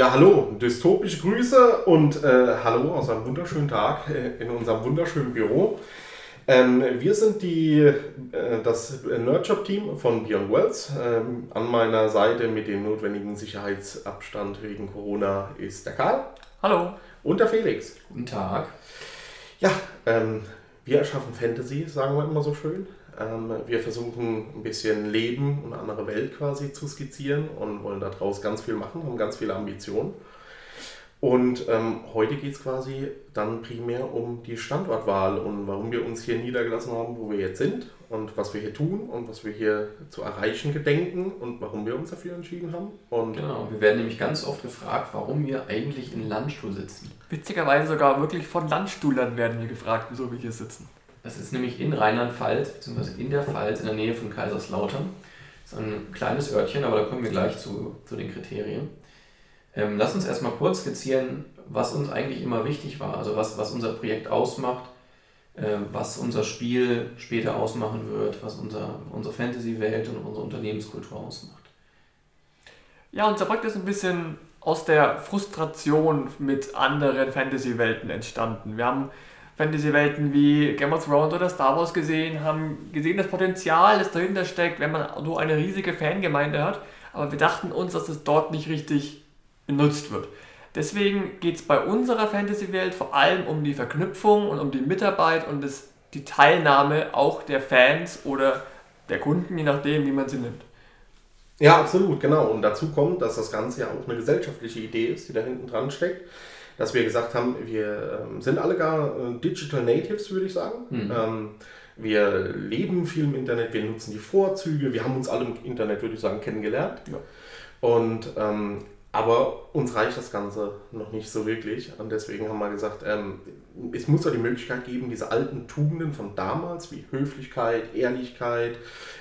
Ja, hallo, dystopische Grüße und äh, hallo aus einem wunderschönen Tag äh, in unserem wunderschönen Büro. Ähm, wir sind die, äh, das Nerdshop-Team von Beyond Wells. Ähm, an meiner Seite mit dem notwendigen Sicherheitsabstand wegen Corona ist der Karl. Hallo. Und der Felix. Guten Tag. Ja, ähm, wir erschaffen Fantasy, sagen wir immer so schön. Ähm, wir versuchen ein bisschen Leben und eine andere Welt quasi zu skizzieren und wollen daraus ganz viel machen, haben ganz viele Ambitionen. Und ähm, heute geht es quasi dann primär um die Standortwahl und warum wir uns hier niedergelassen haben, wo wir jetzt sind und was wir hier tun und was wir hier zu erreichen gedenken und warum wir uns dafür entschieden haben. Und genau, wir werden nämlich ganz oft gefragt, warum wir eigentlich in Landstuhl sitzen. Witzigerweise sogar wirklich von Landstuhlern werden wir gefragt, wieso wir hier sitzen. Das ist nämlich in Rheinland-Pfalz, beziehungsweise in der Pfalz, in der Nähe von Kaiserslautern. Das ist ein kleines Örtchen, aber da kommen wir gleich zu, zu den Kriterien. Ähm, lass uns erstmal kurz skizzieren, was uns eigentlich immer wichtig war, also was, was unser Projekt ausmacht, äh, was unser Spiel später ausmachen wird, was unser, unsere Fantasy-Welt und unsere Unternehmenskultur ausmacht. Ja, unser Projekt ist ein bisschen aus der Frustration mit anderen Fantasy-Welten entstanden. Wir haben Fantasy-Welten wie Game of Thrones oder Star Wars gesehen, haben gesehen das Potenzial, das dahinter steckt, wenn man so eine riesige Fangemeinde hat. Aber wir dachten uns, dass es dort nicht richtig genutzt wird. Deswegen geht es bei unserer Fantasy-Welt vor allem um die Verknüpfung und um die Mitarbeit und das, die Teilnahme auch der Fans oder der Kunden, je nachdem, wie man sie nimmt. Ja, absolut, genau. Und dazu kommt, dass das Ganze ja auch eine gesellschaftliche Idee ist, die da hinten dran steckt. Dass wir gesagt haben, wir ähm, sind alle gar äh, Digital Natives, würde ich sagen. Mhm. Ähm, wir leben viel im Internet, wir nutzen die Vorzüge, wir haben uns alle im Internet, würde ich sagen, kennengelernt. Ja. Und ähm, aber uns reicht das Ganze noch nicht so wirklich. Und deswegen haben wir gesagt, ähm, es muss ja die Möglichkeit geben, diese alten Tugenden von damals, wie Höflichkeit, Ehrlichkeit,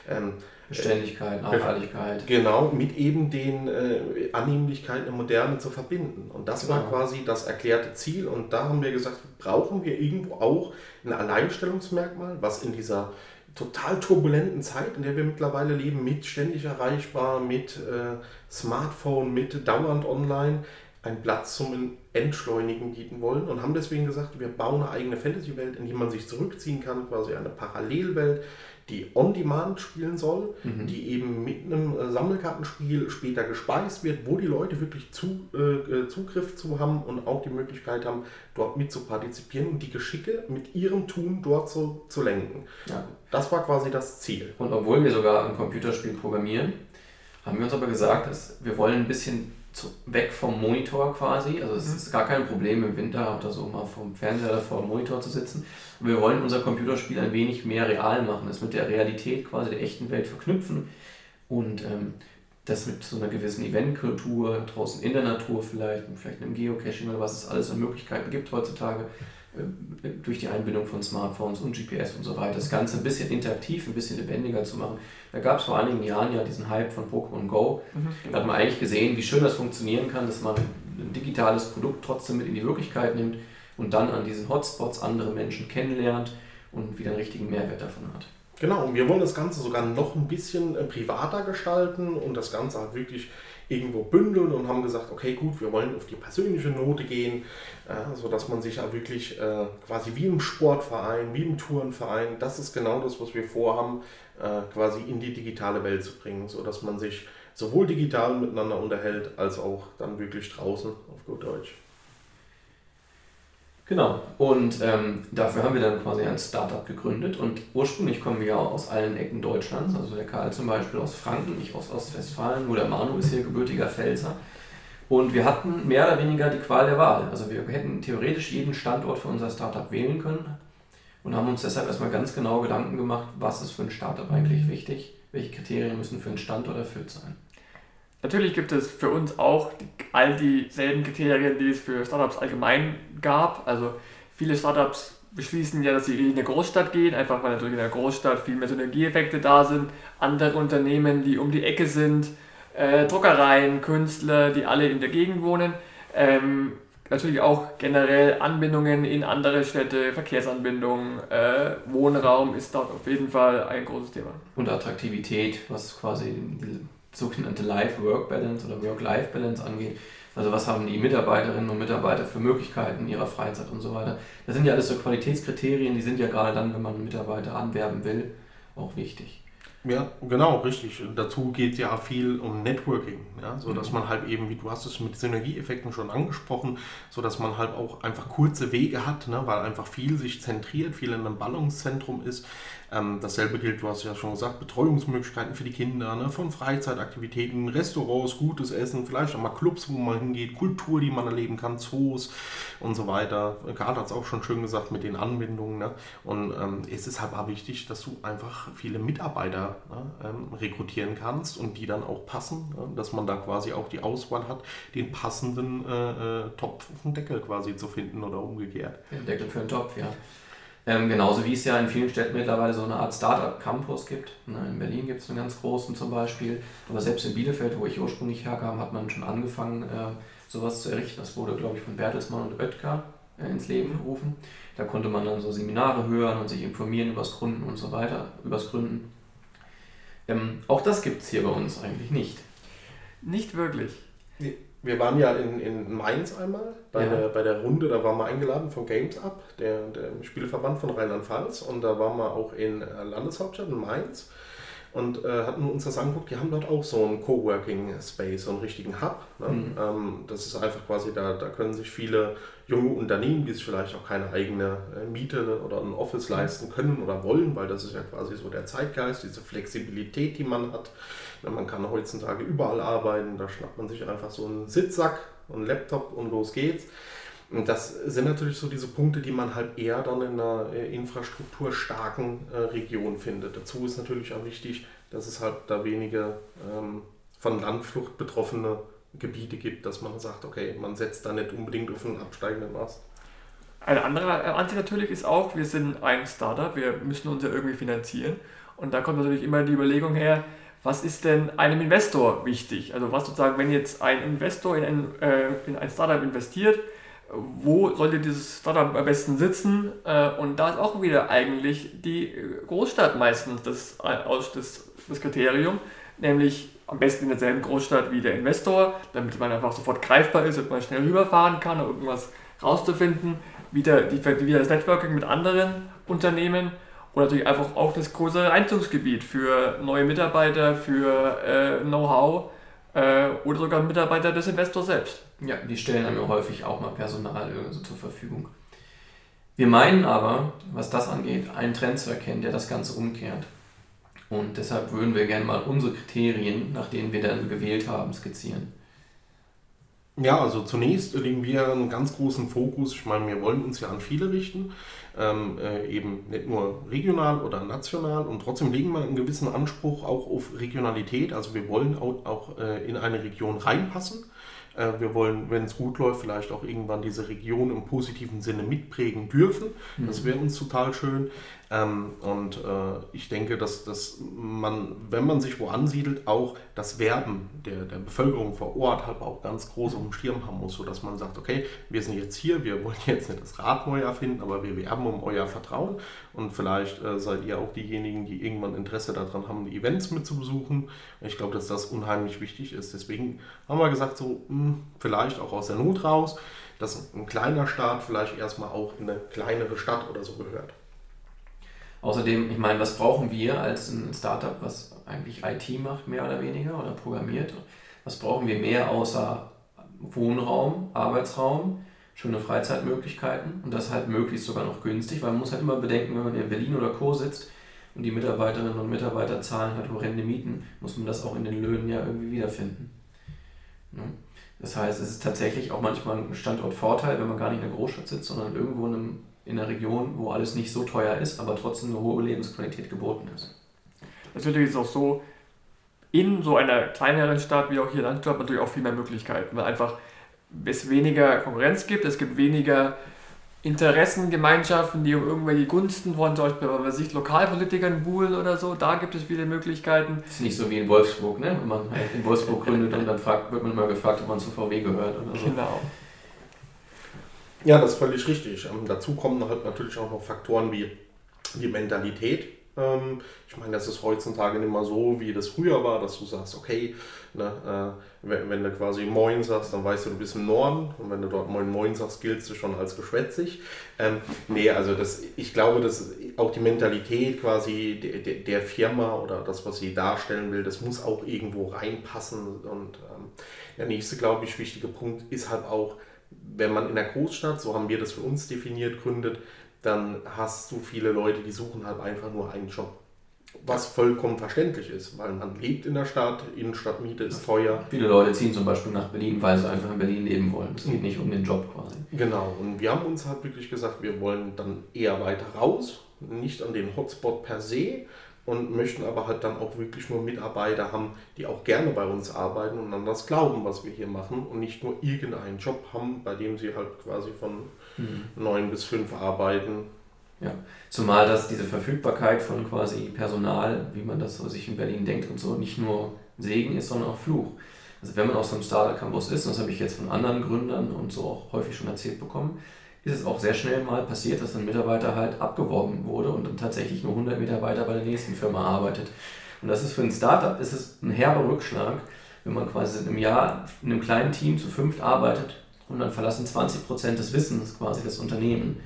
ähm, Beständigkeit, Nachhaltigkeit. Genau, mit eben den äh, Annehmlichkeiten der Moderne zu verbinden. Und das genau. war quasi das erklärte Ziel. Und da haben wir gesagt, brauchen wir irgendwo auch ein Alleinstellungsmerkmal, was in dieser total turbulenten Zeit, in der wir mittlerweile leben, mit ständig erreichbar, mit äh, Smartphone, mit dauernd online, einen Platz zum Entschleunigen bieten wollen und haben deswegen gesagt, wir bauen eine eigene Fantasy-Welt, in die man sich zurückziehen kann, quasi eine Parallelwelt, die on-demand spielen soll, mhm. die eben mit einem äh, Sammelkartenspiel später gespeist wird, wo die Leute wirklich zu, äh, Zugriff zu haben und auch die Möglichkeit haben, dort mit zu partizipieren und die Geschicke mit ihrem Tun dort zu, zu lenken. Ja. Das war quasi das Ziel. Und obwohl wir sogar ein Computerspiel programmieren, haben wir uns aber gesagt, dass wir wollen ein bisschen zu, weg vom Monitor quasi. Also es mhm. ist gar kein Problem im Winter oder so mal vom Fernseher oder vor dem Monitor zu sitzen. Wir wollen unser Computerspiel ein wenig mehr real machen, es mit der Realität quasi der echten Welt verknüpfen und ähm, das mit so einer gewissen Eventkultur, draußen in der Natur vielleicht, vielleicht einem Geocaching oder was es alles an Möglichkeiten gibt heutzutage, durch die Einbindung von Smartphones und GPS und so weiter, das Ganze ein bisschen interaktiv, ein bisschen lebendiger zu machen. Da gab es vor einigen Jahren ja diesen Hype von Pokémon Go. Mhm. Da hat man eigentlich gesehen, wie schön das funktionieren kann, dass man ein digitales Produkt trotzdem mit in die Wirklichkeit nimmt und dann an diesen Hotspots andere Menschen kennenlernt und wieder einen richtigen Mehrwert davon hat. Genau, und wir wollen das Ganze sogar noch ein bisschen äh, privater gestalten und das Ganze halt wirklich irgendwo bündeln und haben gesagt, okay, gut, wir wollen auf die persönliche Note gehen, äh, sodass man sich ja wirklich äh, quasi wie im Sportverein, wie im Tourenverein, das ist genau das, was wir vorhaben, äh, quasi in die digitale Welt zu bringen, sodass man sich sowohl digital miteinander unterhält, als auch dann wirklich draußen auf gut Deutsch. Genau. Und ähm, dafür haben wir dann quasi ein Startup gegründet. Und ursprünglich kommen wir ja aus allen Ecken Deutschlands. Also der Karl zum Beispiel aus Franken, ich aus Ostwestfalen, wo der Manu ist hier gebürtiger Pfälzer. Und wir hatten mehr oder weniger die Qual der Wahl. Also wir hätten theoretisch jeden Standort für unser Startup wählen können und haben uns deshalb erstmal ganz genau Gedanken gemacht, was ist für ein Startup eigentlich wichtig, welche Kriterien müssen für einen Standort erfüllt sein. Natürlich gibt es für uns auch all dieselben Kriterien, die es für Startups allgemein gab. Also viele Startups beschließen ja, dass sie in eine Großstadt gehen, einfach weil natürlich in einer Großstadt viel mehr Synergieeffekte da sind. Andere Unternehmen, die um die Ecke sind, äh, Druckereien, Künstler, die alle in der Gegend wohnen. Ähm, natürlich auch generell Anbindungen in andere Städte, Verkehrsanbindung, äh, Wohnraum ist dort auf jeden Fall ein großes Thema. Und Attraktivität, was quasi sogenannte Life-Work-Balance oder Work-Life-Balance angeht. Also was haben die Mitarbeiterinnen und Mitarbeiter für Möglichkeiten in ihrer Freizeit und so weiter. Das sind ja alles so Qualitätskriterien, die sind ja gerade dann, wenn man einen Mitarbeiter anwerben will, auch wichtig. Ja, genau, richtig. Dazu geht ja viel um Networking, ja, so dass mhm. man halt eben, wie du hast es mit Synergieeffekten schon angesprochen, so dass man halt auch einfach kurze Wege hat, ne, weil einfach viel sich zentriert, viel in einem Ballungszentrum ist. Ähm, dasselbe gilt, du hast ja schon gesagt, Betreuungsmöglichkeiten für die Kinder, ne, von Freizeitaktivitäten, Restaurants, gutes Essen, vielleicht auch mal Clubs, wo man hingeht, Kultur, die man erleben kann, Zoos und so weiter. Karl hat es auch schon schön gesagt mit den Anbindungen. Ne? Und ähm, es ist halt auch wichtig, dass du einfach viele Mitarbeiter ne, ähm, rekrutieren kannst und die dann auch passen, ne? dass man da quasi auch die Auswahl hat, den passenden äh, äh, Topf auf den Deckel quasi zu finden oder umgekehrt. Den Deckel für den Topf, ja. Ähm, genauso wie es ja in vielen Städten mittlerweile so eine Art Startup-Campus gibt. Ne, in Berlin gibt es einen ganz großen zum Beispiel. Aber selbst in Bielefeld, wo ich ursprünglich herkam, hat man schon angefangen, äh, sowas zu errichten. Das wurde, glaube ich, von Bertelsmann und Oetker äh, ins Leben gerufen. Da konnte man dann so Seminare hören und sich informieren über das Gründen und so weiter, übers Gründen. Ähm, auch das gibt es hier bei uns eigentlich nicht. Nicht wirklich. Wir waren ja in, in Mainz einmal bei, ja. der, bei der Runde, da waren wir eingeladen von Games Up, der, der Spieleverband von Rheinland-Pfalz. Und da waren wir auch in äh, Landeshauptstadt, in Mainz. Und äh, hatten uns das angeguckt, die haben dort auch so einen Coworking Space, so einen richtigen Hub. Ne? Mhm. Ähm, das ist einfach quasi, da, da können sich viele junge Unternehmen, die sich vielleicht auch keine eigene äh, Miete oder ein Office leisten können oder wollen, weil das ist ja quasi so der Zeitgeist, diese Flexibilität, die man hat. Man kann heutzutage überall arbeiten, da schnappt man sich einfach so einen Sitzsack und einen Laptop und los geht's. Das sind natürlich so diese Punkte, die man halt eher dann in einer äh, infrastrukturstarken äh, Region findet. Dazu ist natürlich auch wichtig, dass es halt da wenige ähm, von Landflucht betroffene Gebiete gibt, dass man sagt, okay, man setzt da nicht unbedingt auf einen absteigenden Ast. Ein anderer äh, Ansicht natürlich ist auch, wir sind ein Startup, wir müssen uns ja irgendwie finanzieren. Und da kommt natürlich immer die Überlegung her, was ist denn einem Investor wichtig? Also was sozusagen, wenn jetzt ein Investor in ein, äh, in ein Startup investiert, wo sollte dieses Startup am besten sitzen? Äh, und da ist auch wieder eigentlich die Großstadt meistens das, das, das Kriterium, nämlich am besten in derselben Großstadt wie der Investor, damit man einfach sofort greifbar ist und man schnell rüberfahren kann, um irgendwas rauszufinden, wieder, die, wieder das Networking mit anderen Unternehmen und natürlich einfach auch das größere Einzugsgebiet für neue Mitarbeiter, für äh, Know-how äh, oder sogar Mitarbeiter des Investors selbst. Ja, die stellen einem häufig auch mal Personal so zur Verfügung. Wir meinen aber, was das angeht, einen Trend zu erkennen, der das Ganze umkehrt. Und deshalb würden wir gerne mal unsere Kriterien, nach denen wir dann gewählt haben, skizzieren. Ja, also zunächst legen wir einen ganz großen Fokus. Ich meine, wir wollen uns ja an viele richten, ähm, äh, eben nicht nur regional oder national und trotzdem legen wir einen gewissen Anspruch auch auf Regionalität. Also wir wollen auch, auch äh, in eine Region reinpassen. Äh, wir wollen, wenn es gut läuft, vielleicht auch irgendwann diese Region im positiven Sinne mitprägen dürfen. Das mhm. wäre uns total schön. Ähm, und äh, ich denke, dass, dass man, wenn man sich wo ansiedelt, auch das Werben der, der Bevölkerung vor Ort halt auch ganz groß auf dem Schirm haben muss, sodass man sagt, okay, wir sind jetzt hier, wir wollen jetzt nicht das Rad neu erfinden, aber wir werben um euer Vertrauen und vielleicht äh, seid ihr auch diejenigen, die irgendwann Interesse daran haben, die Events mitzubesuchen. Ich glaube, dass das unheimlich wichtig ist. Deswegen haben wir gesagt, so mh, hm, vielleicht auch aus der Not raus, dass ein kleiner Staat vielleicht erstmal auch in eine kleinere Stadt oder so gehört. Außerdem, ich meine, was brauchen wir als ein Startup, was eigentlich IT macht, mehr oder weniger, oder programmiert? Was brauchen wir mehr außer Wohnraum, Arbeitsraum, schöne Freizeitmöglichkeiten und das halt möglichst sogar noch günstig, weil man muss halt immer bedenken, wenn man in Berlin oder Co. sitzt und die Mitarbeiterinnen und Mitarbeiter zahlen halt horrende Mieten, muss man das auch in den Löhnen ja irgendwie wiederfinden. Ne? Das heißt, es ist tatsächlich auch manchmal ein Standortvorteil, wenn man gar nicht in der Großstadt sitzt, sondern irgendwo in einem in einer Region, wo alles nicht so teuer ist, aber trotzdem eine hohe Lebensqualität geboten ist. Natürlich ist es auch so, in so einer kleineren Stadt wie auch hier Landstadt natürlich auch viel mehr Möglichkeiten, weil einfach es weniger Konkurrenz gibt, es gibt weniger Interessengemeinschaften, die um irgendwelche Gunsten von zum Beispiel, wenn man sich Lokalpolitikern buhlen oder so, da gibt es viele Möglichkeiten. Das ist nicht so wie in Wolfsburg, ne? wenn man in Wolfsburg gründet und dann fragt, wird man immer gefragt, ob man zu VW gehört oder so. Genau. Ja, das ist völlig richtig. Ähm, dazu kommen halt natürlich auch noch Faktoren wie die Mentalität. Ähm, ich meine, das ist heutzutage nicht mehr so, wie das früher war, dass du sagst, okay, ne, äh, wenn, wenn, du quasi Moin sagst, dann weißt du, du bist im Norden und wenn du dort Moin Moin sagst, giltst du schon als geschwätzig. Ähm, nee, also das, ich glaube, dass auch die Mentalität quasi der, der, Firma oder das, was sie darstellen will, das muss auch irgendwo reinpassen. Und ähm, der nächste, glaube ich, wichtige Punkt ist halt auch, wenn man in der Großstadt, so haben wir das für uns definiert, gründet, dann hast du viele Leute, die suchen halt einfach nur einen Job. Was vollkommen verständlich ist, weil man lebt in der Stadt, Innenstadtmiete ist teuer. Viele Leute ziehen zum Beispiel nach Berlin, weil sie einfach in Berlin leben wollen. Es geht nicht um den Job quasi. Genau, und wir haben uns halt wirklich gesagt, wir wollen dann eher weiter raus, nicht an den Hotspot per se, und möchten aber halt dann auch wirklich nur Mitarbeiter haben, die auch gerne bei uns arbeiten und an das glauben, was wir hier machen und nicht nur irgendeinen Job haben, bei dem sie halt quasi von mhm. neun bis fünf arbeiten. Ja, zumal das diese Verfügbarkeit von quasi Personal, wie man das so sich in Berlin denkt und so, nicht nur Segen ist, sondern auch Fluch. Also wenn man auf so einem Startup Campus ist, und das habe ich jetzt von anderen Gründern und so auch häufig schon erzählt bekommen, ist es auch sehr schnell mal passiert, dass ein Mitarbeiter halt abgeworben wurde und dann tatsächlich nur 100 Mitarbeiter bei der nächsten Firma arbeitet. Und das ist für ein Startup ist es ein herber Rückschlag, wenn man quasi im Jahr in einem kleinen Team zu fünft arbeitet und dann verlassen 20% des Wissens quasi das Unternehmen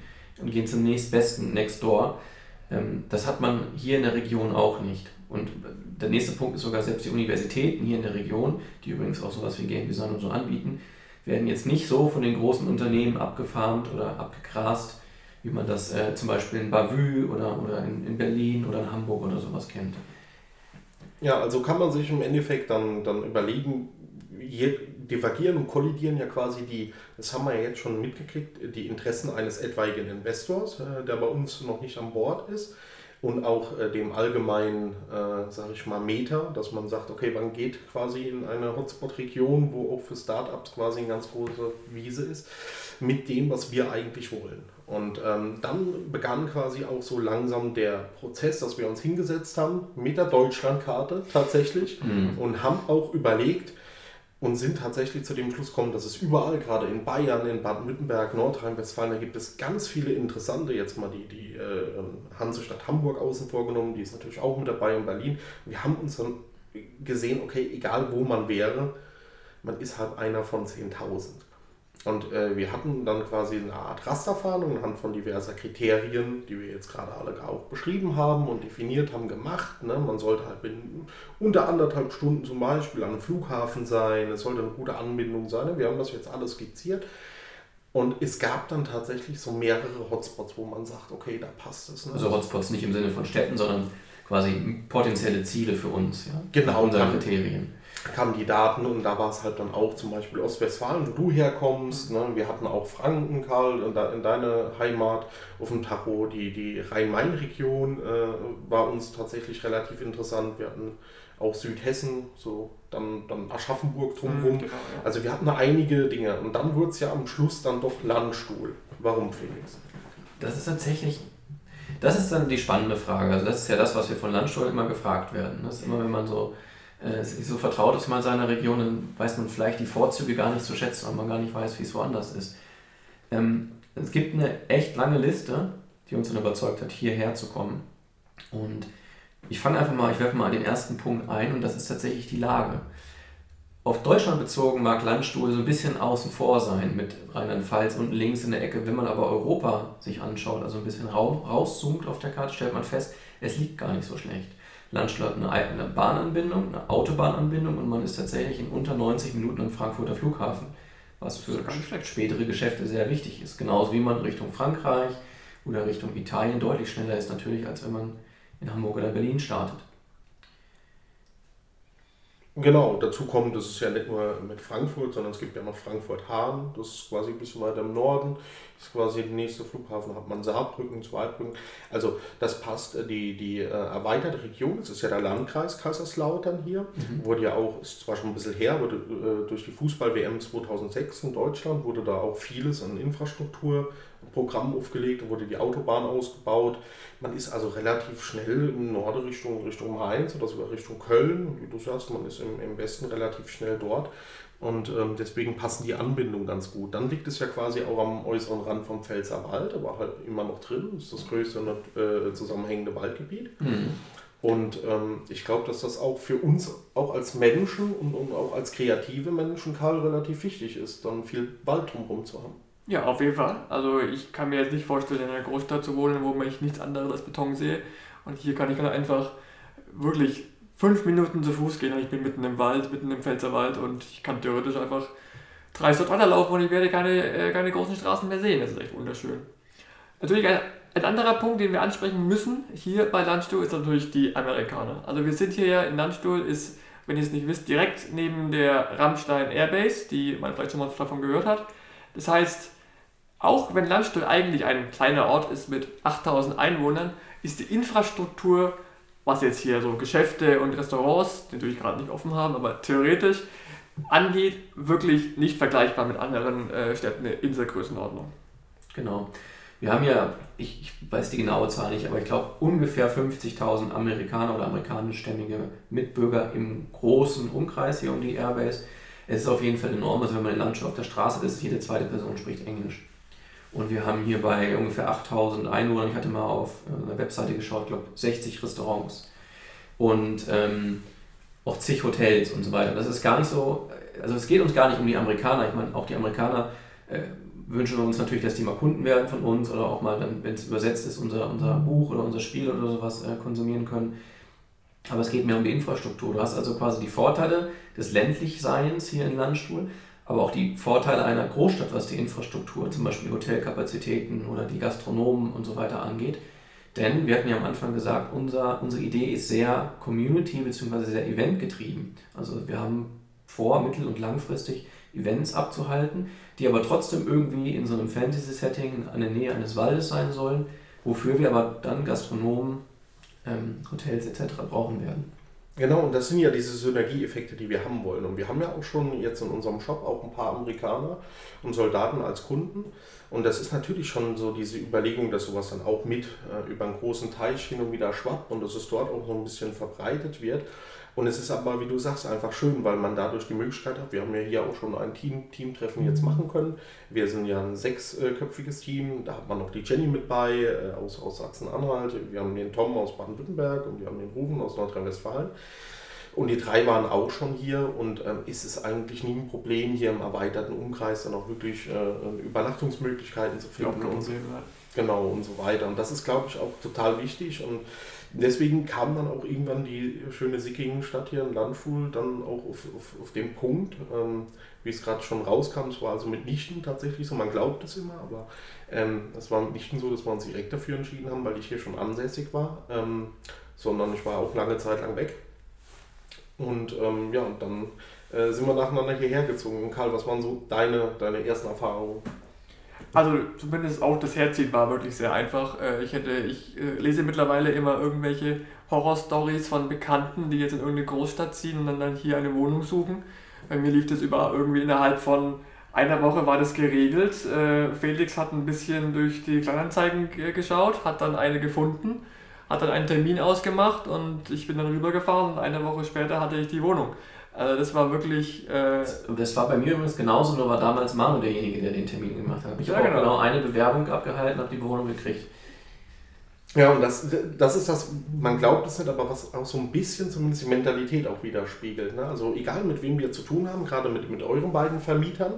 und gehen zum nächstbesten Next Door. Ähm, das hat man hier in der Region auch nicht. Und der nächste Punkt ist sogar selbst die Universitäten hier in der Region, die übrigens auch sowas wie Game Design und so anbieten, werden jetzt nicht so von den großen Unternehmen abgefarmt oder abgegrast, wie man das äh, zum Beispiel in Bavü oder, oder in, in Berlin oder in Hamburg oder sowas kennt. Ja, also kann man sich im Endeffekt dann, dann überlegen, hier divergieren und kollidieren ja quasi die, das haben wir ja jetzt schon mitgekriegt, die Interessen eines etwaigen Investors, äh, der bei uns noch nicht an Bord ist und auch äh, dem allgemeinen, äh, sage ich mal, Meta, dass man sagt, okay, man geht quasi in eine Hotspot-Region, wo auch für Startups quasi eine ganz große Wiese ist, mit dem, was wir eigentlich wollen. Und ähm, dann begann quasi auch so langsam der Prozess, dass wir uns hingesetzt haben mit der Deutschlandkarte tatsächlich mhm. und haben auch überlegt, und sind tatsächlich zu dem Schluss gekommen, dass es überall, gerade in Bayern, in Baden-Württemberg, Nordrhein-Westfalen, da gibt es ganz viele interessante, jetzt mal die, die äh, Hansestadt Hamburg außen vorgenommen, die ist natürlich auch mit dabei in Berlin. Wir haben uns dann gesehen, okay, egal wo man wäre, man ist halt einer von 10.000. Und äh, wir hatten dann quasi eine Art Rasterfahndung anhand von diverser Kriterien, die wir jetzt gerade alle auch beschrieben haben und definiert haben, gemacht. Ne? Man sollte halt in, unter anderthalb Stunden zum Beispiel an einem Flughafen sein, es sollte eine gute Anbindung sein. Ne? Wir haben das jetzt alles skizziert. Und es gab dann tatsächlich so mehrere Hotspots, wo man sagt, okay, da passt es. Ne? Also Hotspots nicht im Sinne von Städten, sondern quasi potenzielle Ziele für uns. Ja? Genau. Unsere Kriterien kamen die Daten und da war es halt dann auch zum Beispiel Ostwestfalen, wo du herkommst. Ne? Wir hatten auch Franken, Karl, in deine Heimat auf dem Tacho. Die, die Rhein-Main-Region äh, war uns tatsächlich relativ interessant. Wir hatten auch Südhessen, so dann, dann Aschaffenburg drumherum. Mhm, genau, ja. Also wir hatten da einige Dinge. Und dann wurde es ja am Schluss dann doch Landstuhl. Warum, Felix? Das ist tatsächlich das ist dann die spannende Frage. Also das ist ja das, was wir von Landstuhl immer gefragt werden. Das ist immer, wenn man so äh, so vertraut ist man seiner Region, dann weiß man vielleicht die Vorzüge gar nicht zu schätzen, weil man gar nicht weiß, wie es woanders ist. Ähm, es gibt eine echt lange Liste, die uns dann überzeugt hat, hierher zu kommen. Und ich fange einfach mal, ich werfe mal den ersten Punkt ein und das ist tatsächlich die Lage. Auf Deutschland bezogen mag Landstuhl so ein bisschen außen vor sein mit Rheinland-Pfalz unten links in der Ecke. Wenn man aber Europa sich anschaut, also ein bisschen rauszoomt auf der Karte, stellt man fest, es liegt gar nicht so schlecht. Landstuhl hat eine, eine Bahnanbindung, eine Autobahnanbindung und man ist tatsächlich in unter 90 Minuten am Frankfurter Flughafen, was für spätere Geschäfte sehr wichtig ist. Genauso wie man Richtung Frankreich oder Richtung Italien deutlich schneller ist natürlich, als wenn man in Hamburg oder Berlin startet. Genau, dazu kommt, das ist ja nicht nur mit Frankfurt, sondern es gibt ja noch Frankfurt-Hahn, das ist quasi ein bisschen weiter im Norden, das ist quasi der nächste Flughafen, hat man Saarbrücken, Zweibrücken. Also das passt, äh, die, die äh, erweiterte Region, das ist ja der Landkreis Kaiserslautern hier, mhm. wurde ja auch, ist zwar schon ein bisschen her, wurde äh, durch die Fußball-WM 2006 in Deutschland, wurde da auch vieles an Infrastruktur Programm aufgelegt, wurde die Autobahn ausgebaut. Man ist also relativ schnell im Norden Richtung, Richtung Mainz oder sogar Richtung Köln. Wie du sagst, man ist im, im Westen relativ schnell dort. Und ähm, deswegen passen die Anbindungen ganz gut. Dann liegt es ja quasi auch am äußeren Rand vom Pfälzerwald, aber halt immer noch drin. Das ist das größte äh, zusammenhängende Waldgebiet. Mhm. Und ähm, ich glaube, dass das auch für uns, auch als Menschen und, und, auch als kreative Menschen, Karl, relativ wichtig ist, dann viel Wald drumherum zu haben. Ja, auf jeden Fall. Also ich kann mir jetzt nicht vorstellen, in einer Großstadt zu wohnen, wo ich nichts anderes als Beton sehe. Und hier kann ich dann einfach wirklich fünf Minuten zu Fuß gehen und ich bin mitten im Wald, mitten im Pfälzerwald und ich kann theoretisch einfach drei Stadt weiterlaufen und ich werde keine, äh, keine großen Straßen mehr sehen. Das ist echt wunderschön. Natürlich ein ein anderer Punkt, den wir ansprechen müssen hier bei Landstuhl, ist natürlich die Amerikaner. Also wir sind hier ja in Landstuhl, ist, wenn ihr es nicht wisst, direkt neben der Rammstein Airbase, die man vielleicht schon mal davon gehört hat. Das heißt, auch wenn Landstuhl eigentlich ein kleiner Ort ist mit 8000 Einwohnern, ist die Infrastruktur, was jetzt hier so Geschäfte und Restaurants, die natürlich gerade nicht offen haben, aber theoretisch angeht, wirklich nicht vergleichbar mit anderen äh, Städten in dieser Größenordnung. Genau. Wir haben ja, ich, ich weiß die genaue Zahl nicht, aber ich glaube ungefähr 50.000 Amerikaner oder amerikanischstämmige Mitbürger im großen Umkreis hier um die Airbase. Es ist auf jeden Fall enorm, also wenn man in Landschaft auf der Straße ist, jede zweite Person spricht Englisch. Und wir haben hier bei ungefähr 8000 Einwohnern, ich hatte mal auf äh, einer Webseite geschaut, glaube 60 Restaurants und ähm, auch zig Hotels und so weiter. Das ist gar nicht so, also es geht uns gar nicht um die Amerikaner. Ich meine, auch die Amerikaner äh, wünschen wir uns natürlich, dass die mal Kunden werden von uns oder auch mal, wenn es übersetzt ist, unser, unser Buch oder unser Spiel oder sowas äh, konsumieren können. Aber es geht mehr um die Infrastruktur. Du hast also quasi die Vorteile des Ländlichseins hier in Landstuhl, aber auch die Vorteile einer Großstadt, was die Infrastruktur, zum Beispiel Hotelkapazitäten oder die Gastronomen und so weiter angeht. Denn wir hatten ja am Anfang gesagt, unser, unsere Idee ist sehr Community- bzw. sehr Event-getrieben. Also wir haben vor, mittel- und langfristig Events abzuhalten, die aber trotzdem irgendwie in so einem Fantasy-Setting an der Nähe eines Waldes sein sollen, wofür wir aber dann Gastronomen, ähm, Hotels etc. brauchen werden. Genau, und das sind ja diese Synergieeffekte, die wir haben wollen. Und wir haben ja auch schon jetzt in unserem Shop auch ein paar Amerikaner und Soldaten als Kunden. Und das ist natürlich schon so diese Überlegung, dass sowas dann auch mit äh, über einen großen Teich hin und wieder schwappt und dass es dort auch so ein bisschen verbreitet wird. Und es ist aber, wie du sagst, einfach schön, weil man dadurch die Möglichkeit hat. Wir haben ja hier auch schon ein Team, Teamtreffen jetzt machen können. Wir sind ja ein sechsköpfiges Team. Da hat man noch die Jenny mit bei äh, aus, aus Sachsen-Anhalt. Wir haben den Tom aus Baden-Württemberg und wir haben den Ruben aus Nordrhein-Westfalen. Und die drei waren auch schon hier und ähm, ist es eigentlich nie ein Problem, hier im erweiterten Umkreis dann auch wirklich äh, Übernachtungsmöglichkeiten zu finden. Ja, und, genau und so weiter. Und das ist, glaube ich, auch total wichtig. Und deswegen kam dann auch irgendwann die schöne Sickingen-Stadt hier in Landschul dann auch auf, auf, auf den Punkt, ähm, wie es gerade schon rauskam. Es war also mitnichten tatsächlich so, man glaubt es immer, aber ähm, es war mitnichten so, dass wir uns direkt dafür entschieden haben, weil ich hier schon ansässig war, ähm, sondern ich war auch lange Zeit lang weg. Und ähm, ja, und dann äh, sind wir nacheinander hierher gezogen. Und Karl, was waren so deine, deine ersten Erfahrungen? Also zumindest auch das Herziehen war wirklich sehr einfach. Äh, ich, hätte, ich äh, lese mittlerweile immer irgendwelche Horrorstories von Bekannten, die jetzt in irgendeine Großstadt ziehen und dann, hier eine Wohnung suchen. Bei mir lief das über irgendwie innerhalb von einer Woche war das geregelt. Äh, Felix hat ein bisschen durch die Kleinanzeigen geschaut, hat dann eine gefunden, hat dann einen Termin ausgemacht und ich bin dann rübergefahren und eine Woche später hatte ich die Wohnung. Also das war wirklich. Äh das war bei mir übrigens genauso, nur war damals Manu derjenige, der den Termin gemacht hat. Ich ja, habe genau. genau eine Bewerbung abgehalten, habe die Wohnung gekriegt. Ja, und das, das ist das, man glaubt es nicht, aber was auch so ein bisschen zumindest die Mentalität auch widerspiegelt. Ne? Also egal mit wem wir zu tun haben, gerade mit, mit euren beiden Vermietern,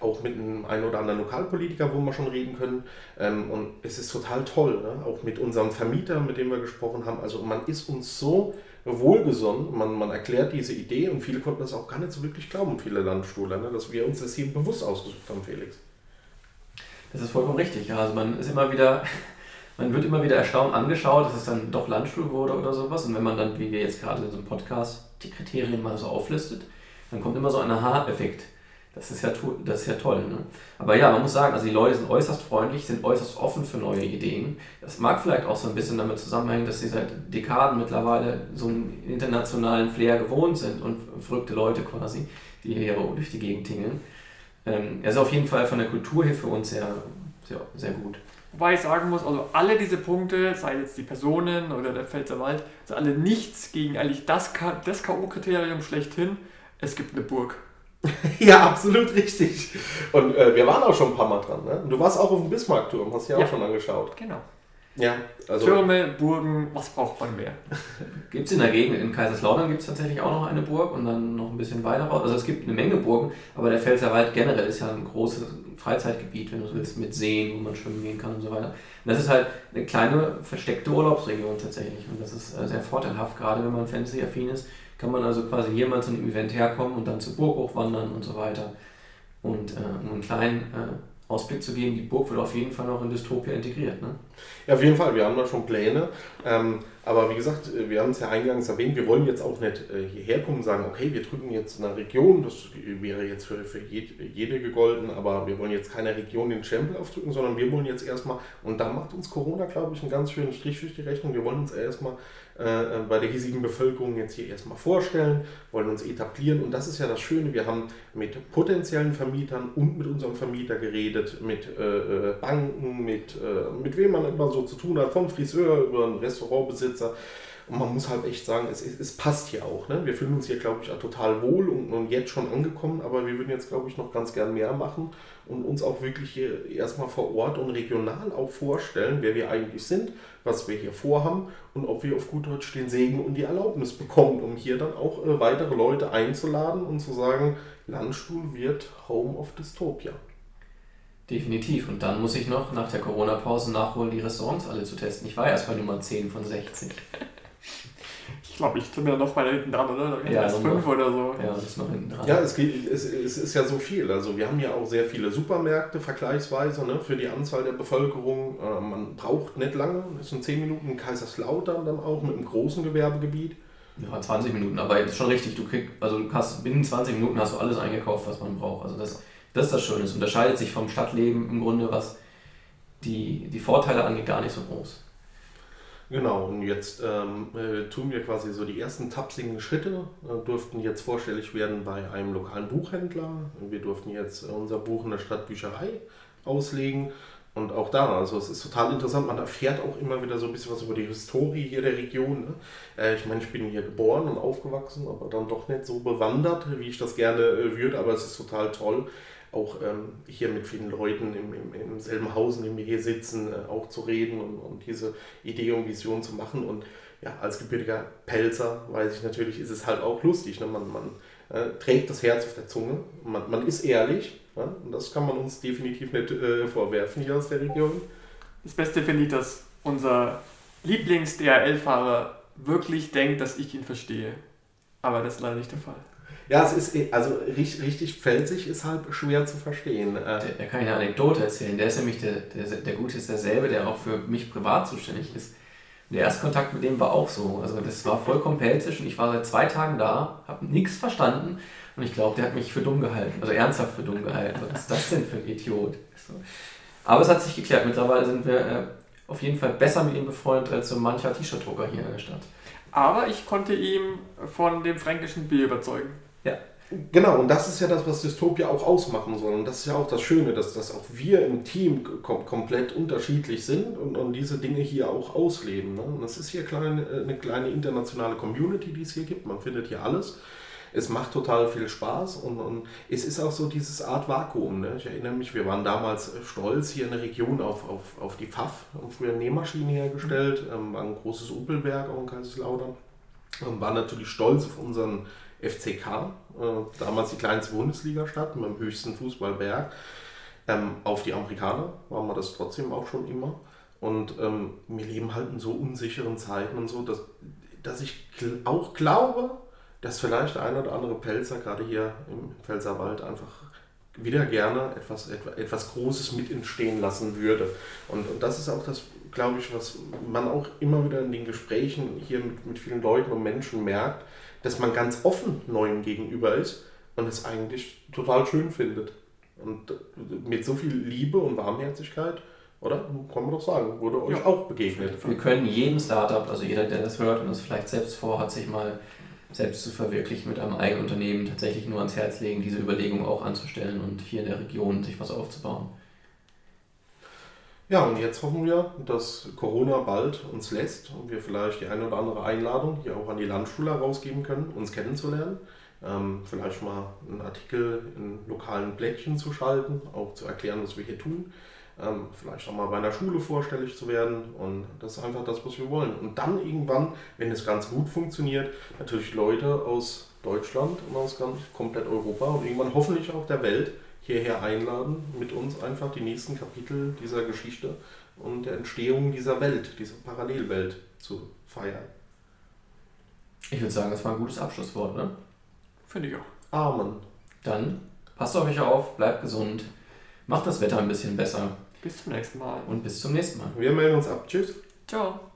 auch mit einem einen oder anderen Lokalpolitiker, wo wir schon reden können. Ähm, und es ist total toll, ne? auch mit unserem Vermieter, mit dem wir gesprochen haben. Also man ist uns so wohlgesonnen. Man, man erklärt diese Idee und viele konnten das auch gar nicht so wirklich glauben, viele Landstuhler, ne, dass wir uns das hier bewusst ausgesucht haben, Felix. Das ist vollkommen richtig. Ja. Also man ist immer wieder, man wird immer wieder erstaunt angeschaut, dass es dann doch Landstuhl wurde oder sowas. Und wenn man dann, wie wir jetzt gerade in so einem Podcast, die Kriterien mal so auflistet, dann kommt immer so ein Aha-Effekt. Das ist ja, das ist ja toll. Ne? Aber ja, man muss sagen, also die Leute sind äußerst freundlich, sind äußerst offen für neue Ideen. Das mag vielleicht auch so ein bisschen damit zusammenhängen, dass sie seit Dekaden mittlerweile so einen internationalen Flair gewohnt sind und verrückte Leute quasi, die hier durch die Gegend tingeln. Ähm, ist auf jeden Fall von der Kultur her für uns sehr, sehr, sehr gut. Wobei ich sagen muss, also alle diese Punkte, sei jetzt die Personen oder der Pfälzerwald, sind alle nichts gegen eigentlich das, das K.O.-Kriterium schlechthin. Es gibt eine Burg. ja, absolut richtig. Und äh, wir waren auch schon ein paar Mal dran. Ne? Du warst auch auf dem Bismarckturm, hast du ja, ja auch schon angeschaut. Genau. Ja, also Türme, Burgen, was braucht man mehr? gibt es in der Gegend, in Kaiserslautern gibt es tatsächlich auch noch eine Burg und dann noch ein bisschen weiter raus. Also es gibt eine Menge Burgen, aber der Pfälzerwald generell ist ja ein großes Freizeitgebiet, wenn du so willst, mit Seen, wo man schwimmen gehen kann und so weiter. Und das ist halt eine kleine versteckte Urlaubsregion tatsächlich und das ist äh, sehr vorteilhaft, gerade wenn man Fantasy-affin ist, kann man also quasi hier mal zu einem Event herkommen und dann zur Burg hochwandern und so weiter. Und äh, um einen kleinen äh, Ausblick zu geben, die Burg wird auf jeden Fall noch in Dystopia integriert. Ne? Ja, auf jeden Fall, wir haben da schon Pläne. Ähm, aber wie gesagt, wir haben es ja eingangs erwähnt, wir wollen jetzt auch nicht äh, hierher kommen und sagen, okay, wir drücken jetzt eine Region, das wäre jetzt für, für jede gegolten, aber wir wollen jetzt keine Region den Stempel aufdrücken, sondern wir wollen jetzt erstmal, und da macht uns Corona, glaube ich, einen ganz schönen Strich durch die Rechnung, wir wollen uns erstmal äh, bei der hiesigen Bevölkerung jetzt hier erstmal vorstellen, wollen uns etablieren. Und das ist ja das Schöne, wir haben mit potenziellen Vermietern und mit unserem Vermieter geredet, mit äh, äh Banken, mit, äh, mit wem man immer so zu tun hat, vom Friseur über einen Restaurantbesitzer. Und man muss halt echt sagen, es, es passt hier auch. Ne? Wir fühlen uns hier, glaube ich, total wohl und, und jetzt schon angekommen, aber wir würden jetzt, glaube ich, noch ganz gern mehr machen und uns auch wirklich hier erstmal vor Ort und regional auch vorstellen, wer wir eigentlich sind, was wir hier vorhaben und ob wir auf gut Deutsch den Segen und die Erlaubnis bekommen, um hier dann auch äh, weitere Leute einzuladen und zu sagen, Landstuhl wird Home of Dystopia. Definitiv. Und dann muss ich noch nach der Corona-Pause nachholen, die Restaurants alle zu testen. Ich war erst bei Nummer 10 von 60. Ich glaube, ich bin ja noch weiter hinten dran, oder? Ja, erst fünf oder so. Ja, ist noch hinten dran. Ja, es, geht, es, es ist ja so viel. Also wir haben ja auch sehr viele Supermärkte vergleichsweise ne, für die Anzahl der Bevölkerung. Äh, man braucht nicht lange. Es sind 10 Minuten in Kaiserslautern dann auch mit einem großen Gewerbegebiet. Ja, 20 Minuten, aber ist schon richtig. Du kriegst, also du hast binnen 20 Minuten hast du alles eingekauft, was man braucht. Also das, das ist das Schöne. Es unterscheidet sich vom Stadtleben im Grunde, was die, die Vorteile angeht, gar nicht so groß. Genau, und jetzt ähm, äh, tun wir quasi so die ersten tapsigen Schritte, äh, durften jetzt vorstellig werden bei einem lokalen Buchhändler. Wir durften jetzt unser Buch in der Stadtbücherei auslegen. Und auch da, also es ist total interessant, man erfährt auch immer wieder so ein bisschen was über die Historie hier der Region. Ne? Äh, ich meine, ich bin hier geboren und aufgewachsen, aber dann doch nicht so bewandert, wie ich das gerne äh, würde, aber es ist total toll, auch ähm, hier mit vielen Leuten im, im, im selben Haus, in dem wir hier sitzen, äh, auch zu reden und, und diese Idee und Vision zu machen. Und ja, als gebürtiger Pelzer weiß ich natürlich, ist es halt auch lustig. Ne? Man, man äh, trägt das Herz auf der Zunge, man, man ist ehrlich. Ja? Und das kann man uns definitiv nicht äh, vorwerfen hier aus der Region. Das Beste finde ich, dass unser Lieblings-DHL-Fahrer wirklich denkt, dass ich ihn verstehe. Aber das ist leider nicht der Fall. Ja, es ist, also richtig, richtig felsig ist halt schwer zu verstehen. Äh, der kann ich eine Anekdote erzählen. Der ist nämlich, der, der, der Gute ist derselbe, der auch für mich privat zuständig ist. Der Erstkontakt mit dem war auch so. Also das war vollkommen pelzig und ich war seit zwei Tagen da, habe nichts verstanden und ich glaube, der hat mich für dumm gehalten. Also ernsthaft für dumm gehalten. Was ist das denn für ein Idiot? Aber es hat sich geklärt. Mittlerweile sind wir äh, auf jeden Fall besser mit ihm befreundet als so mancher T-Shirt-Drucker hier in der Stadt. Aber ich konnte ihn von dem fränkischen Bier überzeugen. Ja. Genau, und das ist ja das, was Dystopia auch ausmachen soll. Und das ist ja auch das Schöne, dass, dass auch wir im Team kom komplett unterschiedlich sind und, und diese Dinge hier auch ausleben. Ne? Und es ist hier kleine, eine kleine internationale Community, die es hier gibt. Man findet hier alles. Es macht total viel Spaß und, und es ist auch so dieses Art Vakuum. Ne? Ich erinnere mich, wir waren damals stolz hier in der Region auf, auf, auf die Pfaff, haben früher Nähmaschinen hergestellt, ähm, war ein großes Opelwerk auch in Kaiserslautern. Und waren natürlich stolz auf unseren FCK, äh, damals die kleinste Bundesliga-Stadt mit dem höchsten Fußballberg. Ähm, auf die Amerikaner waren wir das trotzdem auch schon immer. Und ähm, wir leben halt in so unsicheren Zeiten und so, dass, dass ich auch glaube, dass vielleicht der ein oder andere Pelzer, gerade hier im Pfälzerwald, einfach wieder gerne etwas, etwas Großes mit entstehen lassen würde. Und, und das ist auch das, glaube ich, was man auch immer wieder in den Gesprächen hier mit, mit vielen Leuten und Menschen merkt, dass man ganz offen Neuem gegenüber ist und es eigentlich total schön findet. Und mit so viel Liebe und Warmherzigkeit, oder? Kann man doch sagen, wurde euch ja. auch begegnet. Wir können jedem Startup, also jeder, der das hört und es vielleicht selbst vorhat, sich mal selbst zu verwirklichen mit einem eigenen Unternehmen, tatsächlich nur ans Herz legen, diese Überlegung auch anzustellen und hier in der Region sich was aufzubauen. Ja, und jetzt hoffen wir, dass Corona bald uns lässt und wir vielleicht die eine oder andere Einladung hier auch an die Landschule herausgeben können, uns kennenzulernen. ähm, vielleicht mal einen Artikel in lokalen Blättchen zu schalten, auch zu erklären, was wir hier tun. Ähm, vielleicht auch mal bei einer Schule vorstellig zu werden und das ist einfach das, was wir wollen. Und dann irgendwann, wenn es ganz gut funktioniert, natürlich Leute aus Deutschland und aus ganz komplett Europa und irgendwann hoffentlich auch der Welt hierher einladen, mit uns einfach die nächsten Kapitel dieser Geschichte und der Entstehung dieser Welt, dieser Parallelwelt zu feiern. Ich würde sagen, das war ein gutes Abschlusswort, ne? Finde ich auch. Amen. Dann passt auf euch auf, bleibt gesund, macht das Wetter ein bisschen besser Bis zum nächsten Mal. und bis zum nächsten Mal. Wir melden uns ab. Tschüss. Ciao.